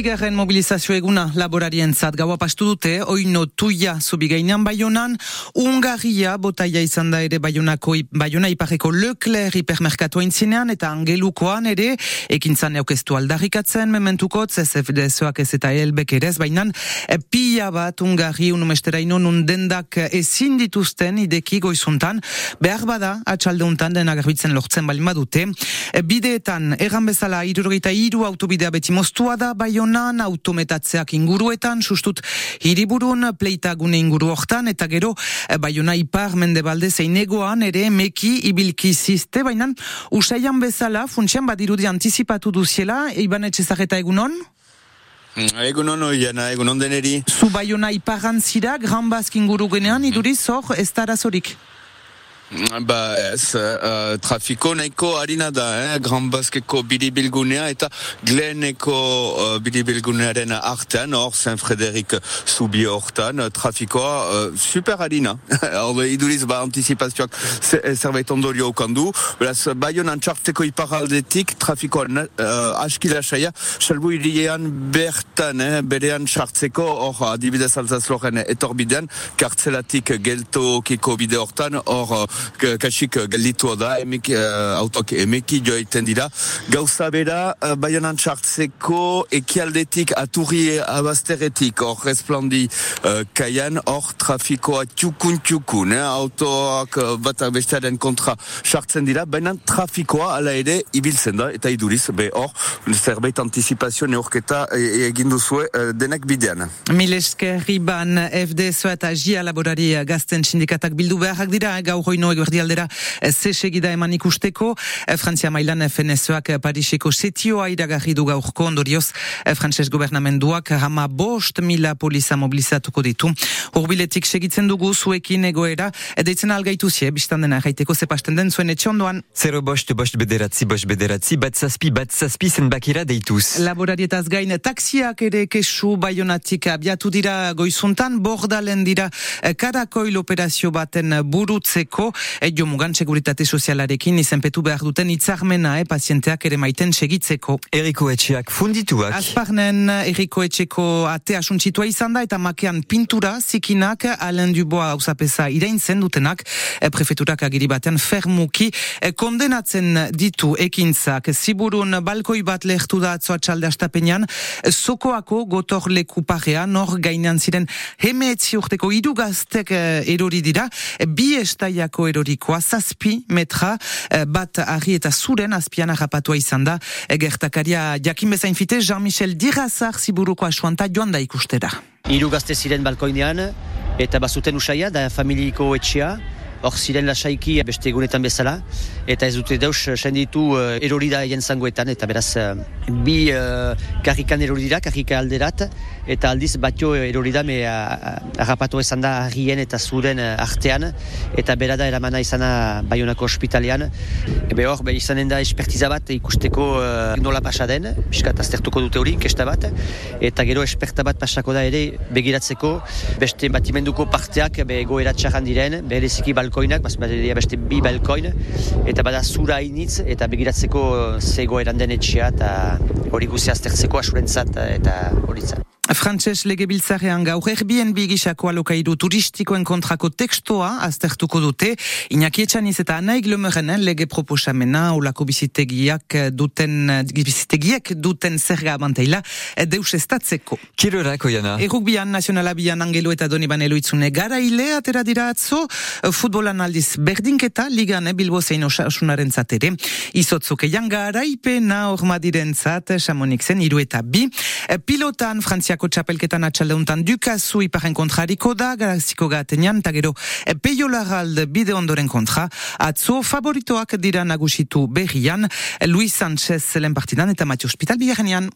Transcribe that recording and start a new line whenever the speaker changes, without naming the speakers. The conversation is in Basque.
Zazpigarren mobilizazio eguna laborarien zat gaua pastu dute, oino tuia zubigainan baionan, Ungaria botaia izan da ere baionako, baiona ipareko Leclerc hipermerkatoa intzinean eta angelukoan ere, ekintzan eukestu aldarrikatzen, mementuko, CSFD zoak ez eta elbek ere, bainan, pia bat Ungari unumestera inon undendak ezin dituzten ideki goizuntan, behar bada atxaldeuntan dena garbitzen lortzen balima dute, bideetan, erran bezala, irurogeita iru autobidea beti moztua da, baionan, autometatzeak inguruetan, sustut hiriburun pleitagune inguru hortan, eta gero eh, baiona ipar mendebalde zeinegoan ere meki ibilki ziste, baina usaian bezala, funtsian badirudi antizipatu duziela, iban etxezareta egunon?
Mm, egunon oiana, egunon deneri.
Zu baiona iparan zira, gran bazk inguru genean, iduriz hor, ez da razorik?
Ba ez, uh, trafiko nahiko harina da, eh? Gran Baskeko biribilgunea eta Gleneko uh, biribilgunearen artean, hor, Saint Frédéric Zubi hortan, trafikoa uh, super harina. Hor, iduriz, ba, antizipazioak zerbait ondorio okandu. Beraz, bayon antxarteko iparaldetik, trafikoa uh, askila saia, salbu irian bertan, eh? berean txartzeko, hor, adibidez alzazloren etorbidean, kartzelatik gelto kiko bide hortan, hor, kasik gelditua da, emek, uh, autok emeki joaiten dira. Gauza bera, uh, baionan txartzeko ekialdetik aturri abazteretik, hor esplandi uh, kaian, hor trafikoa txukun txukun, eh? autoak uh, bat bestearen kontra txartzen dira, baina trafikoa ala ere ibiltzen da, eta iduriz, be hor, zerbait antizipazio neorketa egin duzue uh, denek bidean.
Mileske Riban, FDSO eta JIA laborari gazten sindikatak bildu beharrak dira, gaur hoino eguerdi aldera zesegida eman ikusteko. Frantzia mailan FNSOak Pariseko setioa iragarri du gaurko ondorioz Frantses gobernamenduak hama bost mila poliza mobilizatuko ditu. Urbiletik segitzen dugu zuekin egoera, edaitzen algaitu zie, biztan dena gaiteko zepasten den zuen etxondoan.
Zero bost, bost bederatzi, bost bederatzi, bat zazpi, bat zazpi zenbakira deituz.
Laborarietaz gain, taksiak ere kesu baionatik abiatu dira goizuntan, bordalen dira karakoil operazio baten burutzeko, jo mugan seguritate sozialarekin izenpetu behar duten itzarmena, eh, pazienteak ere maiten segitzeko.
Eriko etxeak fundituak.
Azparnen Eriko etxeko ate asuntzitua izan da eta makean pintura zikinak Alain Dubois hausapesa iraintzen dutenak e, prefeturak agiri baten fermuki e, kondenatzen ditu ekintzak. Ziburun balkoi bat lehtu da atzoa txalde astapenean, sokoako gotor leku parean, hor gainan ziren hemetzi urteko idugaztek e, erori dira, e, bi estaiako erorikoa, zazpi metra, e, bat argi eta zuren azpian harrapatua izan da, e, gertakaria jakin bezain fite, Jean-Michel Dirazar ziburuko asuanta joan da ikustera.
Hiru gazte ziren balkoinean, eta bazuten usaia, da familiko etxea, hor ziren lasaiki beste egunetan bezala, eta ez dute deus senditu uh, erori da jentzangoetan, eta beraz uh, bi uh, karrikan erori da, karrika alderat, eta aldiz batio erori da, me harrapatu esan da harrien eta zuren artean, eta bera da eramana izana baionako ospitalean. Ebe hor, be, izanen da espertiza bat ikusteko uh, nola pasa den, biskat aztertuko dute hori, kesta bat, eta gero esperta bat pasako da ere begiratzeko, beste batimenduko parteak be, goera txarran diren, bereziki balkoinak, beste bi balkoin, eta bada zura initz, eta begiratzeko zego eranden etxea, eta hori guzti aztertzeko asurentzat eta horitzat.
Frantses legebiltzarean gaur Airbnb gisako alokairu turistikoen kontrako tekstoa aztertuko dute. Iñaki Etxaniz eta Anaik Lemeren lege proposamena ulako bizitegiak duten, bizitegiek duten zerga abanteila deus estatzeko.
Kirorako jana.
Errukbian, nazionalabian angelo eta doni banelo itzune garaile atera dira atzo, futbolan aldiz berdinketa ligan bilbo zein osunaren zatere. Izotzuk eian garaipena ormadiren zat, samonik zen, iru eta bi. Pilotan, Frantziak Frantziako txapelketan atxaldeuntan dukazu iparen kontrariko da, garaziko gatenean, eta gero peio larrald bide ondoren kontra, atzo favoritoak dira nagusitu berrian, Luis Sánchez lehen partidan eta Matio Hospital bigarrenean.